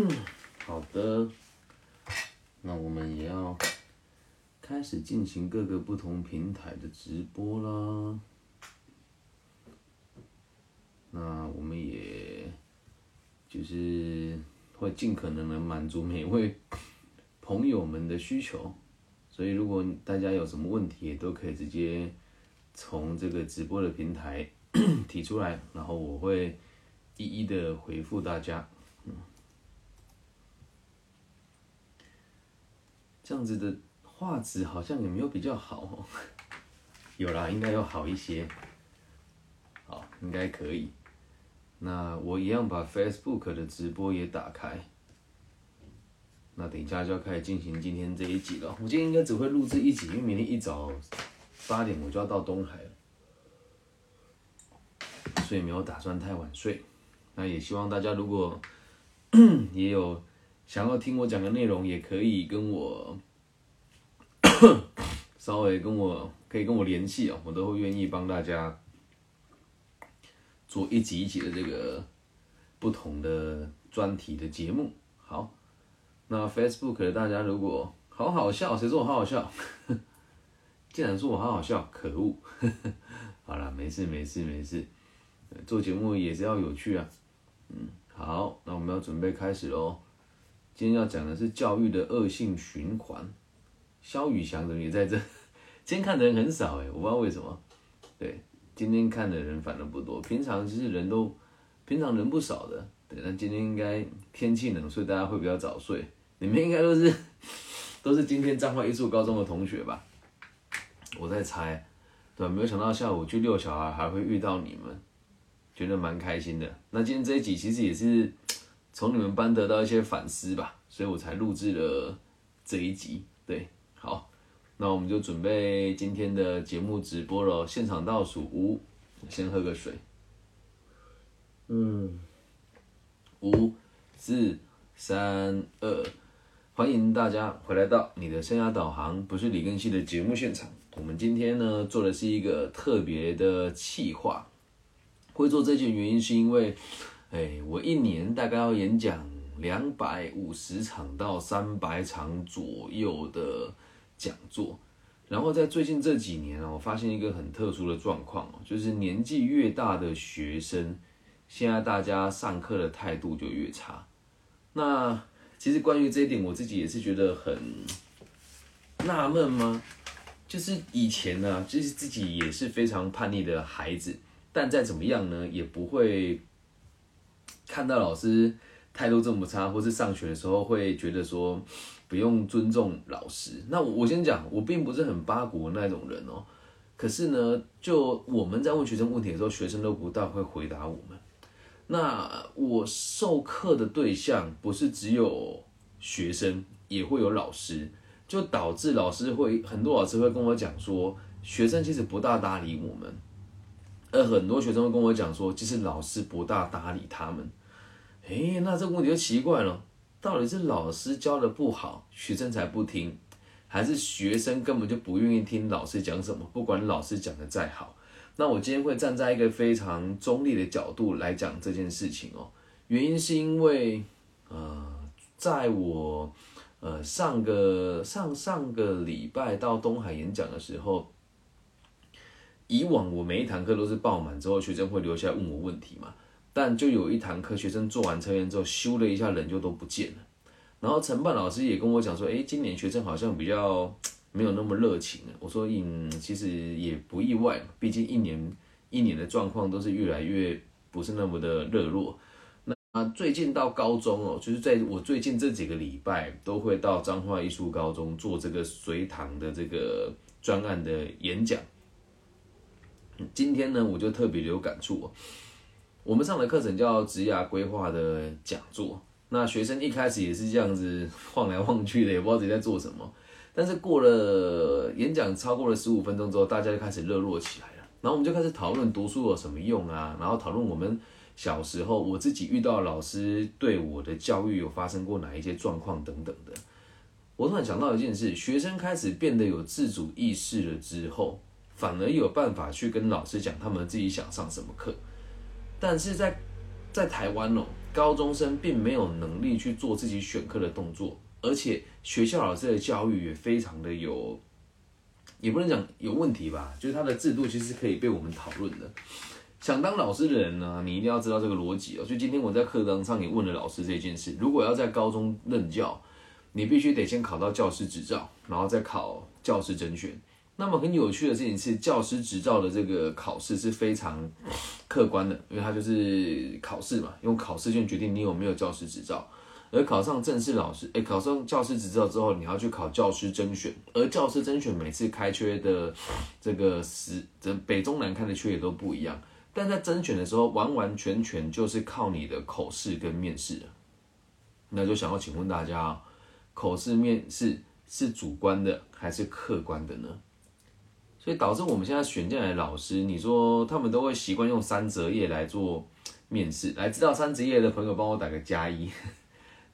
嗯好的，那我们也要开始进行各个不同平台的直播啦。那我们也就是会尽可能的满足每位朋友们的需求，所以如果大家有什么问题，也都可以直接从这个直播的平台 提出来，然后我会一一的回复大家。这样子的画质好像也没有比较好哦，有啦，应该要好一些，好，应该可以。那我一样把 Facebook 的直播也打开，那等一下就要开始进行今天这一集了。我今天应该只会录制一集，因为明天一早八点我就要到东海了，所以没有打算太晚睡。那也希望大家如果 也有想要听我讲的内容，也可以跟我 稍微跟我可以跟我联系哦，我都会愿意帮大家。做一集一集的这个不同的专题的节目，好，那 Facebook 的大家如果好好笑，谁说我好好笑？竟然说我好好笑，可恶！好了，没事没事没事，做节目也是要有趣啊。嗯，好，那我们要准备开始喽。今天要讲的是教育的恶性循环。肖宇翔怎么也在这，今天看的人很少哎，我不知道为什么。对。今天看的人反而不多，平常其实人都平常人不少的，对。那今天应该天气冷，所以大家会比较早睡。你们应该都是 都是今天彰化艺术高中的同学吧？我在猜，对？没有想到下午去遛小孩还会遇到你们，觉得蛮开心的。那今天这一集其实也是从你们班得到一些反思吧，所以我才录制了这一集。对，好。那我们就准备今天的节目直播了，现场倒数五，先喝个水。嗯，五、四、三、二，欢迎大家回来到你的生涯导航，不是李根熙的节目现场。我们今天呢做的是一个特别的企划，会做这件原因是因为，哎，我一年大概要演讲两百五十场到三百场左右的。讲座，然后在最近这几年啊，我发现一个很特殊的状况，就是年纪越大的学生，现在大家上课的态度就越差。那其实关于这一点，我自己也是觉得很纳闷吗？就是以前呢，其实自己也是非常叛逆的孩子，但再怎么样呢，也不会看到老师态度这么差，或是上学的时候会觉得说。不用尊重老师。那我我先讲，我并不是很八股那种人哦。可是呢，就我们在问学生问题的时候，学生都不大会回答我们。那我授课的对象不是只有学生，也会有老师，就导致老师会很多老师会跟我讲说，学生其实不大搭理我们，而很多学生会跟我讲说，其实老师不大搭理他们。诶，那这个问题就奇怪了。到底是老师教的不好，学生才不听，还是学生根本就不愿意听老师讲什么？不管老师讲的再好，那我今天会站在一个非常中立的角度来讲这件事情哦。原因是因为，呃，在我呃上个上上个礼拜到东海演讲的时候，以往我每一堂课都是爆满之后，学生会留下来问我问题嘛。但就有一堂课，学生做完测验之后，修了一下人就都不见了。然后承办老师也跟我讲说，哎，今年学生好像比较没有那么热情。我说，嗯，其实也不意外，毕竟一年一年的状况都是越来越不是那么的热络。那最近到高中哦，就是在我最近这几个礼拜都会到彰化艺术高中做这个随堂的这个专案的演讲。今天呢，我就特别有感触。我们上的课程叫职涯规划的讲座，那学生一开始也是这样子晃来晃去的，也不知道自己在做什么。但是过了演讲超过了十五分钟之后，大家就开始热络起来了。然后我们就开始讨论读书有什么用啊，然后讨论我们小时候我自己遇到老师对我的教育有发生过哪一些状况等等的。我突然想到一件事，学生开始变得有自主意识了之后，反而有办法去跟老师讲他们自己想上什么课。但是在在台湾哦，高中生并没有能力去做自己选课的动作，而且学校老师的教育也非常的有，也不能讲有问题吧，就是他的制度其实可以被我们讨论的。想当老师的人呢，你一定要知道这个逻辑哦。就今天我在课堂上也问了老师这件事：如果要在高中任教，你必须得先考到教师执照，然后再考教师甄选。那么很有趣的事情是，教师执照的这个考试是非常 客观的，因为它就是考试嘛，用考试卷决定你有没有教师执照。而考上正式老师，哎，考上教师执照之后，你要去考教师甄选，而教师甄选每次开缺的这个时，这北中南开的缺也都不一样。但在甄选的时候，完完全全就是靠你的口试跟面试那就想要请问大家，口试面试是主观的还是客观的呢？所以导致我们现在选进来的老师，你说他们都会习惯用三折页来做面试。来，知道三折页的朋友帮我打个加一。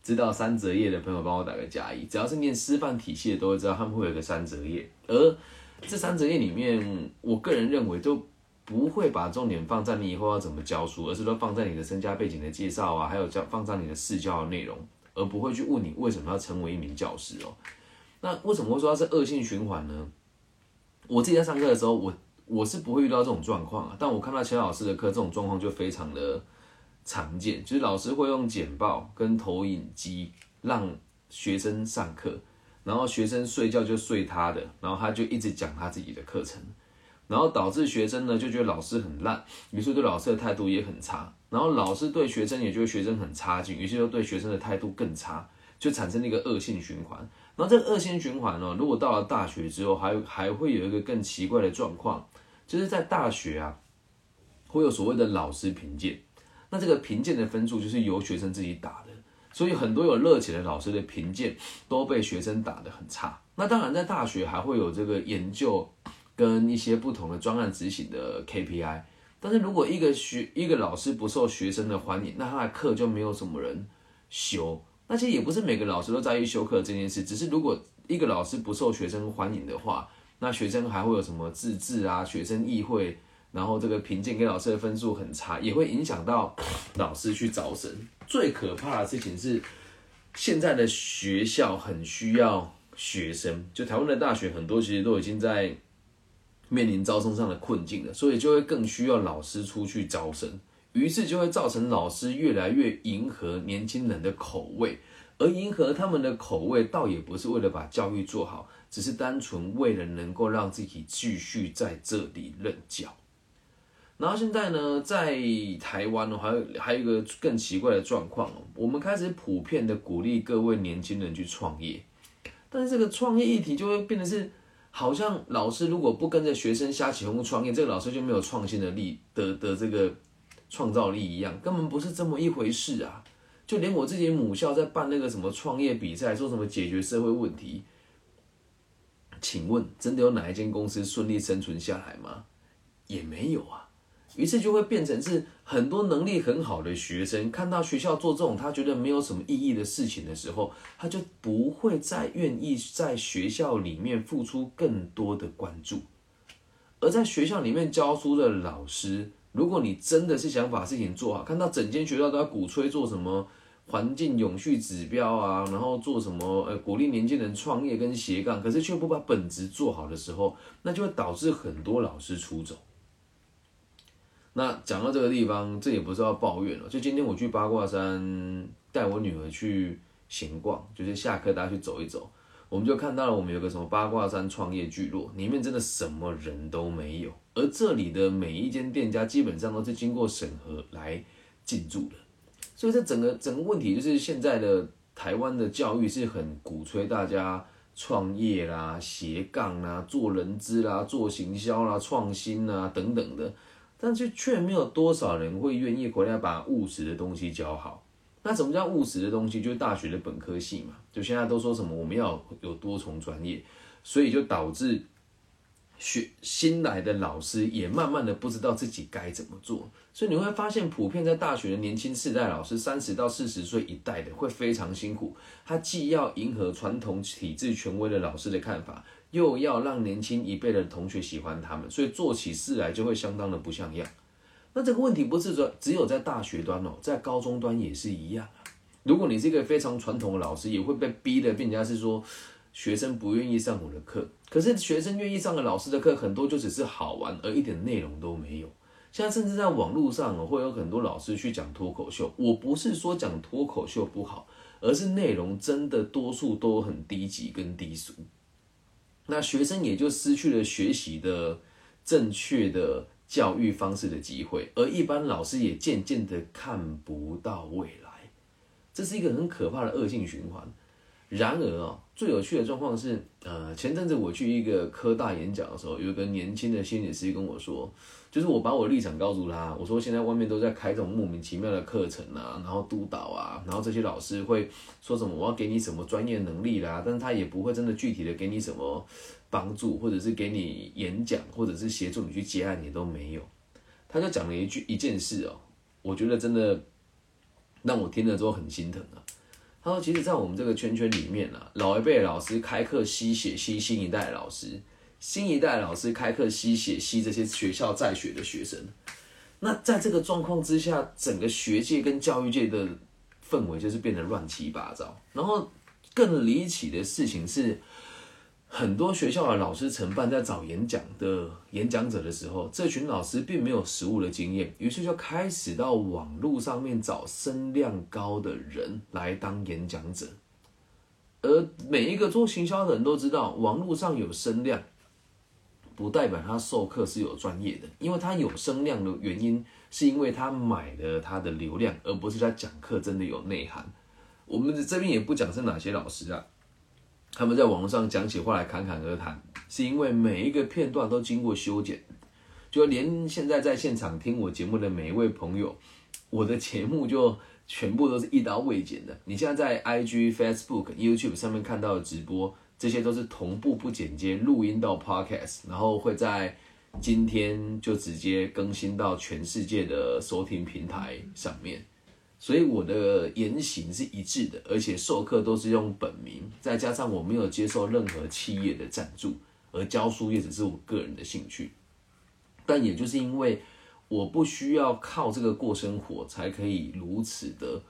知道三折页的朋友帮我打个加一。只要是念师范体系的，都会知道他们会有个三折页。而这三折页里面，我个人认为都。不会把重点放在你以后要怎么教书，而是说放在你的身家背景的介绍啊，还有教放在你的试教的内容，而不会去问你为什么要成为一名教师哦。那为什么会说它是恶性循环呢？我自己在上课的时候，我我是不会遇到这种状况啊，但我看到其他老师的课，这种状况就非常的常见，就是老师会用简报跟投影机让学生上课，然后学生睡觉就睡他的，然后他就一直讲他自己的课程。然后导致学生呢就觉得老师很烂，于是对老师的态度也很差。然后老师对学生也觉得学生很差劲，于是又对学生的态度更差，就产生了一个恶性循环。然后这个恶性循环呢，如果到了大学之后，还还会有一个更奇怪的状况，就是在大学啊，会有所谓的老师评鉴。那这个评鉴的分数就是由学生自己打的，所以很多有热情的老师的评鉴都被学生打得很差。那当然在大学还会有这个研究。跟一些不同的专案执行的 KPI，但是如果一个学一个老师不受学生的欢迎，那他的课就没有什么人修。那其实也不是每个老师都在意修课这件事，只是如果一个老师不受学生欢迎的话，那学生还会有什么自治啊、学生议会，然后这个评鉴给老师的分数很差，也会影响到老师去招生。最可怕的事情是，现在的学校很需要学生，就台湾的大学很多其实都已经在。面临招生上的困境了，所以就会更需要老师出去招生，于是就会造成老师越来越迎合年轻人的口味，而迎合他们的口味，倒也不是为了把教育做好，只是单纯为了能够让自己继续在这里任教。然后现在呢，在台湾呢，还有还有一个更奇怪的状况哦，我们开始普遍的鼓励各位年轻人去创业，但是这个创业议题就会变得是。好像老师如果不跟着学生瞎起哄创业，这个老师就没有创新的力的的这个创造力一样，根本不是这么一回事啊！就连我自己母校在办那个什么创业比赛，说什么解决社会问题，请问真的有哪一间公司顺利生存下来吗？也没有啊。于是就会变成是很多能力很好的学生看到学校做这种他觉得没有什么意义的事情的时候，他就不会再愿意在学校里面付出更多的关注。而在学校里面教书的老师，如果你真的是想把事情做好，看到整间学校都在鼓吹做什么环境永续指标啊，然后做什么呃鼓励年轻人创业跟斜杠，可是却不把本职做好的时候，那就会导致很多老师出走。那讲到这个地方，这也不是要抱怨了。就今天我去八卦山带我女儿去闲逛，就是下课大家去走一走，我们就看到了我们有个什么八卦山创业聚落，里面真的什么人都没有，而这里的每一间店家基本上都是经过审核来进驻的。所以这整个整个问题就是现在的台湾的教育是很鼓吹大家创业啦、斜杠啦、做人资啦、做行销啦、创新啦等等的。但是却没有多少人会愿意回来把务实的东西教好。那什么叫务实的东西？就是大学的本科系嘛。就现在都说什么我们要有多重专业，所以就导致学新来的老师也慢慢的不知道自己该怎么做。所以你会发现，普遍在大学的年轻世代老师，三十到四十岁一代的会非常辛苦。他既要迎合传统体制权威的老师的看法。又要让年轻一辈的同学喜欢他们，所以做起事来就会相当的不像样。那这个问题不是说只有在大学端哦，在高中端也是一样啊。如果你是一个非常传统的老师，也会被逼的，并且是说学生不愿意上我的课。可是学生愿意上的老师的课，很多就只是好玩，而一点内容都没有。现在甚至在网络上哦，会有很多老师去讲脱口秀。我不是说讲脱口秀不好，而是内容真的多数都很低级跟低俗。那学生也就失去了学习的正确的教育方式的机会，而一般老师也渐渐的看不到未来。这是一个很可怕的恶性循环。然而啊，最有趣的状况是，呃，前阵子我去一个科大演讲的时候，有一个年轻的心理师跟我说，就是我把我的立场告诉他，我说现在外面都在开这种莫名其妙的课程啊，然后督导啊，然后这些老师会说什么我要给你什么专业能力啦，但是他也不会真的具体的给你什么帮助，或者是给你演讲，或者是协助你去接案，也都没有。他就讲了一句一件事哦，我觉得真的。让我听了之后很心疼啊！他说：“其实，在我们这个圈圈里面啊，老一辈老师开课吸血吸新一代老师，新一代老师开课吸血吸这些学校在学的学生。那在这个状况之下，整个学界跟教育界的氛围就是变得乱七八糟。然后更离奇的事情是。”很多学校的老师承办在找演讲的演讲者的时候，这群老师并没有实务的经验，于是就开始到网络上面找声量高的人来当演讲者。而每一个做行销的人都知道，网络上有声量，不代表他授课是有专业的，因为他有声量的原因，是因为他买了他的流量，而不是他讲课真的有内涵。我们这边也不讲是哪些老师啊。他们在网络上讲起话来侃侃而谈，是因为每一个片段都经过修剪，就连现在在现场听我节目的每一位朋友，我的节目就全部都是一刀未剪的。你现在在 IG、Facebook、YouTube 上面看到的直播，这些都是同步不剪接录音到 Podcast，然后会在今天就直接更新到全世界的收听平台上面。所以我的言行是一致的，而且授课都是用本名，再加上我没有接受任何企业的赞助，而教书也只是我个人的兴趣。但也就是因为我不需要靠这个过生活，才可以如此的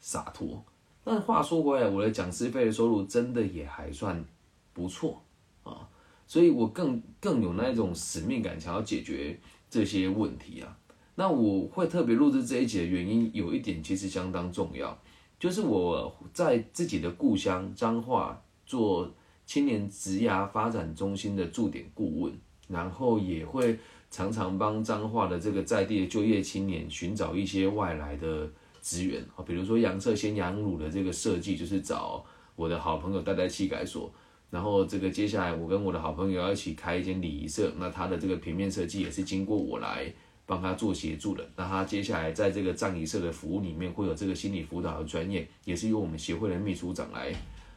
洒脱。但话说回来，我的讲师费的收入真的也还算不错啊，所以我更更有那种使命感，想要解决这些问题啊。那我会特别录制这一集的原因，有一点其实相当重要，就是我在自己的故乡彰化做青年职涯发展中心的驻点顾问，然后也会常常帮彰化的这个在地的就业青年寻找一些外来的资源啊，比如说杨策先杨乳的这个设计，就是找我的好朋友代代气改所，然后这个接下来我跟我的好朋友要一起开一间礼仪社，那他的这个平面设计也是经过我来。帮他做协助的，那他接下来在这个葬仪社的服务里面会有这个心理辅导的专业，也是由我们协会的秘书长来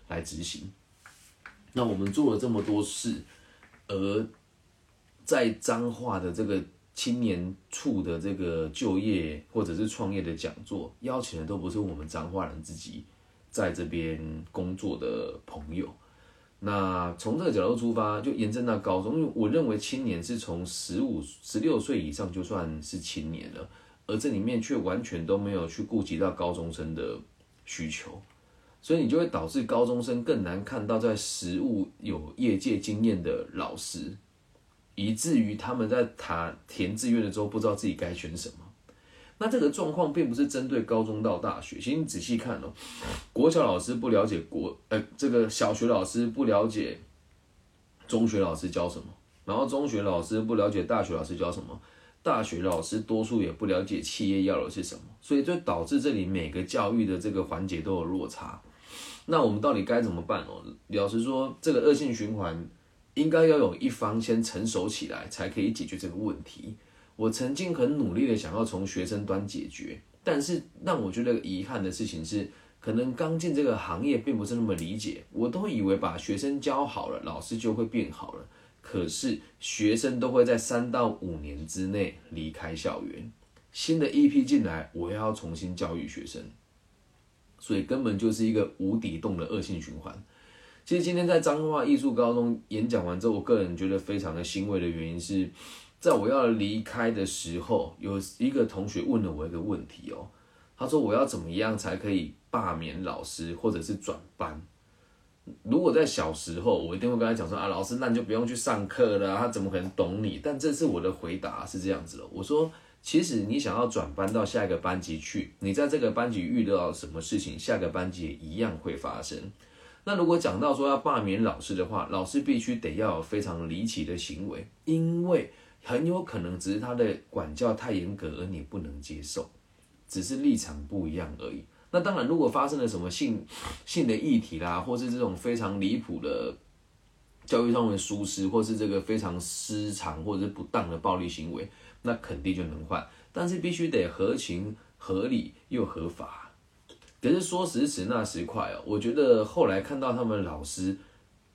来执行。那我们做了这么多事，而在彰化的这个青年处的这个就业或者是创业的讲座，邀请的都不是我们彰化人自己在这边工作的朋友。那从这个角度出发，就延伸到高中，因为我认为青年是从十五、十六岁以上就算是青年了，而这里面却完全都没有去顾及到高中生的需求，所以你就会导致高中生更难看到在实务有业界经验的老师，以至于他们在谈填志愿的时候不知道自己该选什么。那这个状况并不是针对高中到大学，其实你仔细看哦，国小老师不了解国，呃，这个小学老师不了解中学老师教什么，然后中学老师不了解大学老师教什么，大学老师多数也不了解企业要的是什么，所以就导致这里每个教育的这个环节都有落差。那我们到底该怎么办哦？老实说，这个恶性循环应该要有一方先成熟起来，才可以解决这个问题。我曾经很努力的想要从学生端解决，但是让我觉得遗憾的事情是，可能刚进这个行业并不是那么理解。我都以为把学生教好了，老师就会变好了。可是学生都会在三到五年之内离开校园，新的一批进来，我要重新教育学生，所以根本就是一个无底洞的恶性循环。其实今天在彰化艺术高中演讲完之后，我个人觉得非常的欣慰的原因是。在我要离开的时候，有一个同学问了我一个问题哦，他说我要怎么样才可以罢免老师或者是转班？如果在小时候，我一定会跟他讲说啊，老师那你就不用去上课了，他怎么可能懂你？但这次我的回答是这样子的，我说其实你想要转班到下一个班级去，你在这个班级遇到什么事情，下个班级也一样会发生。那如果讲到说要罢免老师的话，老师必须得要有非常离奇的行为，因为很有可能只是他的管教太严格，而你不能接受，只是立场不一样而已。那当然，如果发生了什么性性的议题啦，或是这种非常离谱的教育上的疏失，或是这个非常失常或者是不当的暴力行为，那肯定就能换。但是必须得合情合理又合法。可是说时迟那时快哦，我觉得后来看到他们老师，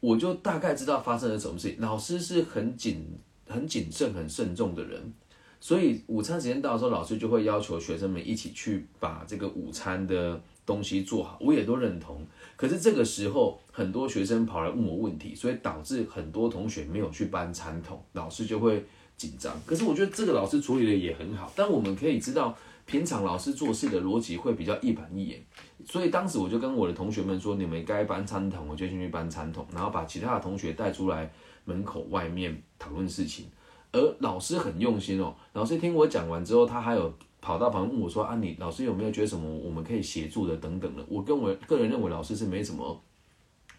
我就大概知道发生了什么事情。老师是很紧、很谨慎、很慎重的人。所以午餐时间到的时候，老师就会要求学生们一起去把这个午餐的东西做好，我也都认同。可是这个时候，很多学生跑来问我问题，所以导致很多同学没有去搬餐桶，老师就会紧张。可是我觉得这个老师处理的也很好，但我们可以知道，平常老师做事的逻辑会比较一板一眼。所以当时我就跟我的同学们说，你们该搬餐桶，我就进去搬餐桶，然后把其他的同学带出来门口外面讨论事情。而老师很用心哦，老师听我讲完之后，他还有跑到旁边问我说：“啊，你老师有没有觉得什么我们可以协助的等等的？”我跟我个人认为老师是没什么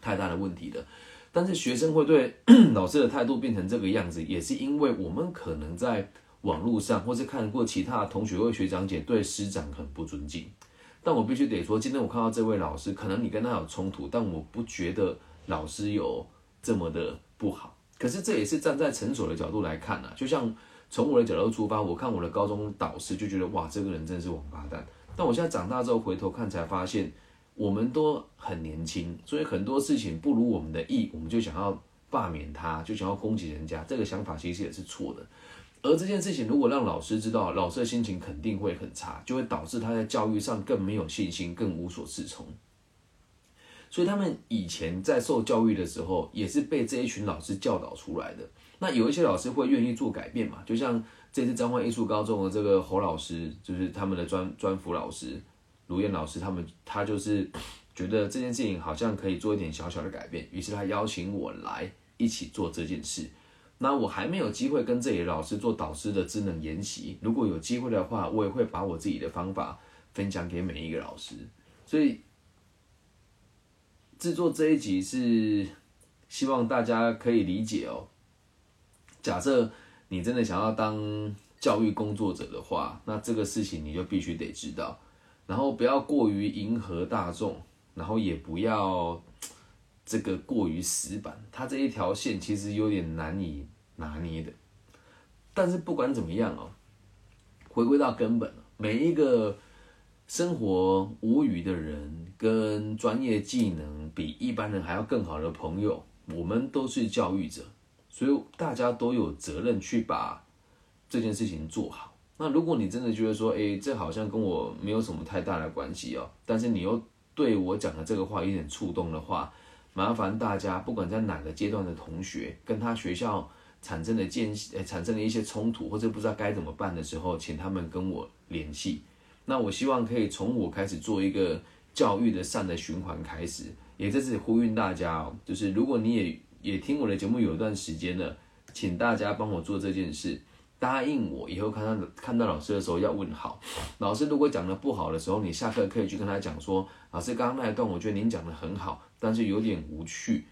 太大的问题的，但是学生会对 老师的态度变成这个样子，也是因为我们可能在网络上或是看过其他同学或学长姐对师长很不尊敬。但我必须得说，今天我看到这位老师，可能你跟他有冲突，但我不觉得老师有这么的不好。可是这也是站在成熟的角度来看啊，就像从我的角度出发，我看我的高中导师就觉得哇，这个人真是王八蛋。但我现在长大之后回头看，才发现我们都很年轻，所以很多事情不如我们的意，我们就想要罢免他，就想要攻击人家。这个想法其实也是错的。而这件事情如果让老师知道，老师的心情肯定会很差，就会导致他在教育上更没有信心，更无所适从。所以他们以前在受教育的时候，也是被这一群老师教导出来的。那有一些老师会愿意做改变嘛？就像这次彰化艺术高中的这个侯老师，就是他们的专专辅老师卢燕老师，他们他就是觉得这件事情好像可以做一点小小的改变，于是他邀请我来一起做这件事。那我还没有机会跟这里老师做导师的智能研习，如果有机会的话，我也会把我自己的方法分享给每一个老师。所以。制作这一集是希望大家可以理解哦。假设你真的想要当教育工作者的话，那这个事情你就必须得知道，然后不要过于迎合大众，然后也不要这个过于死板。它这一条线其实有点难以拿捏的。但是不管怎么样哦，回归到根本，每一个。生活无语的人跟专业技能比一般人还要更好的朋友，我们都是教育者，所以大家都有责任去把这件事情做好。那如果你真的觉得说，哎，这好像跟我没有什么太大的关系哦，但是你又对我讲的这个话有点触动的话，麻烦大家不管在哪个阶段的同学跟他学校产生的间呃产生了一些冲突或者不知道该怎么办的时候，请他们跟我联系。那我希望可以从我开始做一个教育的善的循环开始，也在这里呼吁大家哦，就是如果你也也听我的节目有一段时间了，请大家帮我做这件事，答应我以后看到看到老师的时候要问好。老师如果讲的不好的时候，你下课可以去跟他讲说，老师刚刚那一段我觉得您讲的很好，但是有点无趣，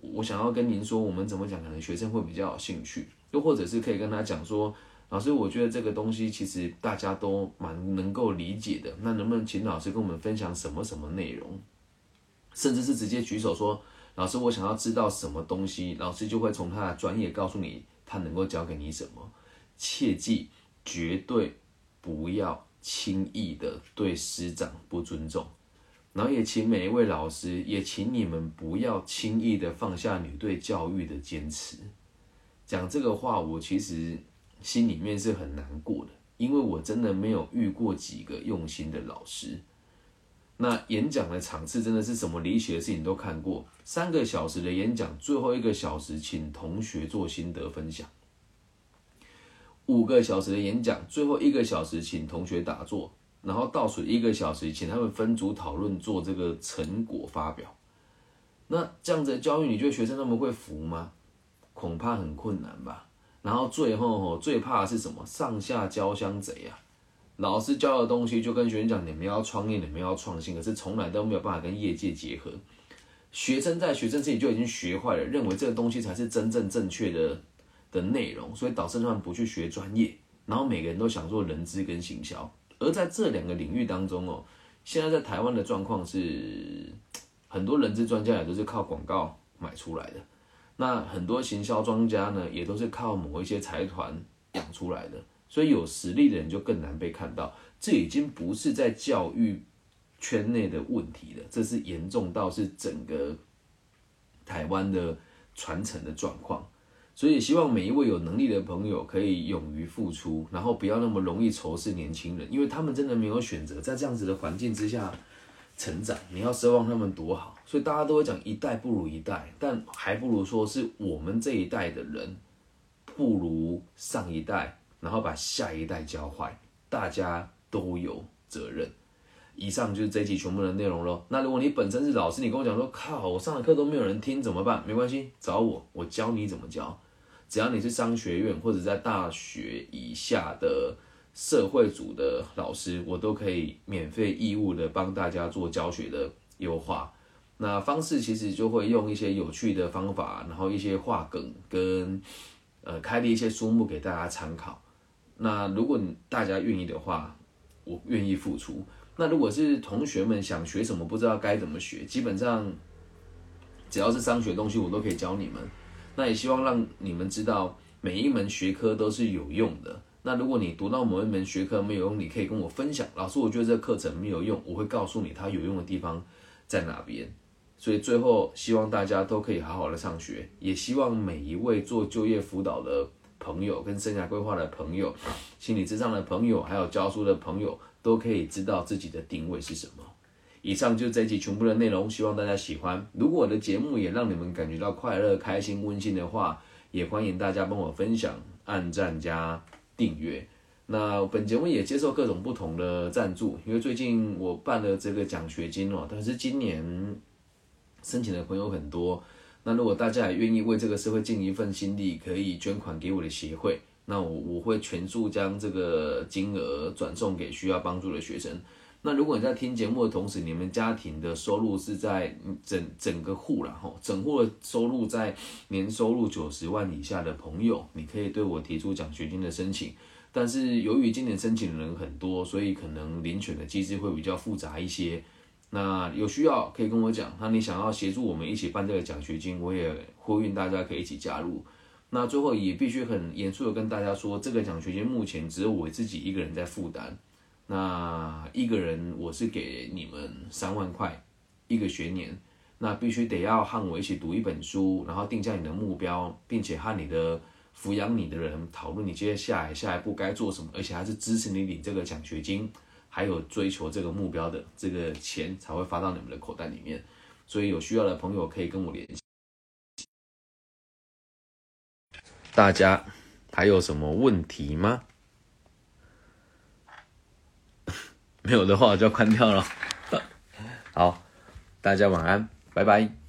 我想要跟您说我们怎么讲，可能学生会比较有兴趣，又或者是可以跟他讲说。老师，我觉得这个东西其实大家都蛮能够理解的。那能不能请老师跟我们分享什么什么内容？甚至是直接举手说：“老师，我想要知道什么东西。”老师就会从他的专业告诉你，他能够教给你什么。切记，绝对不要轻易的对师长不尊重。然后也请每一位老师，也请你们不要轻易的放下你对教育的坚持。讲这个话，我其实。心里面是很难过的，因为我真的没有遇过几个用心的老师。那演讲的场次真的是什么离奇的事情都看过。三个小时的演讲，最后一个小时请同学做心得分享。五个小时的演讲，最后一个小时请同学打坐，然后倒数一个小时请他们分组讨论做这个成果发表。那这样子的教育，你觉得学生他们会服吗？恐怕很困难吧。然后最后哦，最怕的是什么？上下交相贼啊！老师教的东西就跟学生讲，你们要创业，你们要创新，可是从来都没有办法跟业界结合。学生在学生自己就已经学坏了，认为这个东西才是真正正确的的内容，所以导致他们不去学专业。然后每个人都想做人资跟行销，而在这两个领域当中哦，现在在台湾的状况是，很多人资专家也都是靠广告买出来的。那很多行销庄家呢，也都是靠某一些财团养出来的，所以有实力的人就更难被看到。这已经不是在教育圈内的问题了，这是严重到是整个台湾的传承的状况。所以希望每一位有能力的朋友可以勇于付出，然后不要那么容易仇视年轻人，因为他们真的没有选择，在这样子的环境之下。成长，你要奢望他们多好，所以大家都会讲一代不如一代，但还不如说是我们这一代的人不如上一代，然后把下一代教坏，大家都有责任。以上就是这一期全部的内容喽。那如果你本身是老师，你跟我讲说，靠，我上的课都没有人听，怎么办？没关系，找我，我教你怎么教。只要你是商学院或者在大学以下的。社会组的老师，我都可以免费义务的帮大家做教学的优化。那方式其实就会用一些有趣的方法，然后一些话梗跟呃开的一些书目给大家参考。那如果大家愿意的话，我愿意付出。那如果是同学们想学什么不知道该怎么学，基本上只要是商学东西，我都可以教你们。那也希望让你们知道每一门学科都是有用的。那如果你读到某一门学科没有用，你可以跟我分享，老师，我觉得这课程没有用，我会告诉你它有用的地方在哪边。所以最后希望大家都可以好好的上学，也希望每一位做就业辅导的朋友、跟生涯规划的朋友、心理智商的朋友，还有教书的朋友，都可以知道自己的定位是什么。以上就是这一集全部的内容，希望大家喜欢。如果我的节目也让你们感觉到快乐、开心、温馨的话，也欢迎大家帮我分享、按赞加。订阅，那本节目也接受各种不同的赞助，因为最近我办了这个奖学金哦，但是今年申请的朋友很多，那如果大家也愿意为这个社会尽一份心力，可以捐款给我的协会，那我我会全数将这个金额转送给需要帮助的学生。那如果你在听节目的同时，你们家庭的收入是在整整个户了哈，整户的收入在年收入九十万以下的朋友，你可以对我提出奖学金的申请。但是由于今年申请的人很多，所以可能遴选的机制会比较复杂一些。那有需要可以跟我讲，那你想要协助我们一起办这个奖学金，我也呼吁大家可以一起加入。那最后也必须很严肃的跟大家说，这个奖学金目前只有我自己一个人在负担。那一个人我是给你们三万块一个学年，那必须得要和我一起读一本书，然后定下你的目标，并且和你的抚养你的人讨论你接下来下一步该做什么，而且还是支持你领这个奖学金，还有追求这个目标的这个钱才会发到你们的口袋里面。所以有需要的朋友可以跟我联系。大家还有什么问题吗？没有的话我就要关掉了。好，大家晚安，拜拜。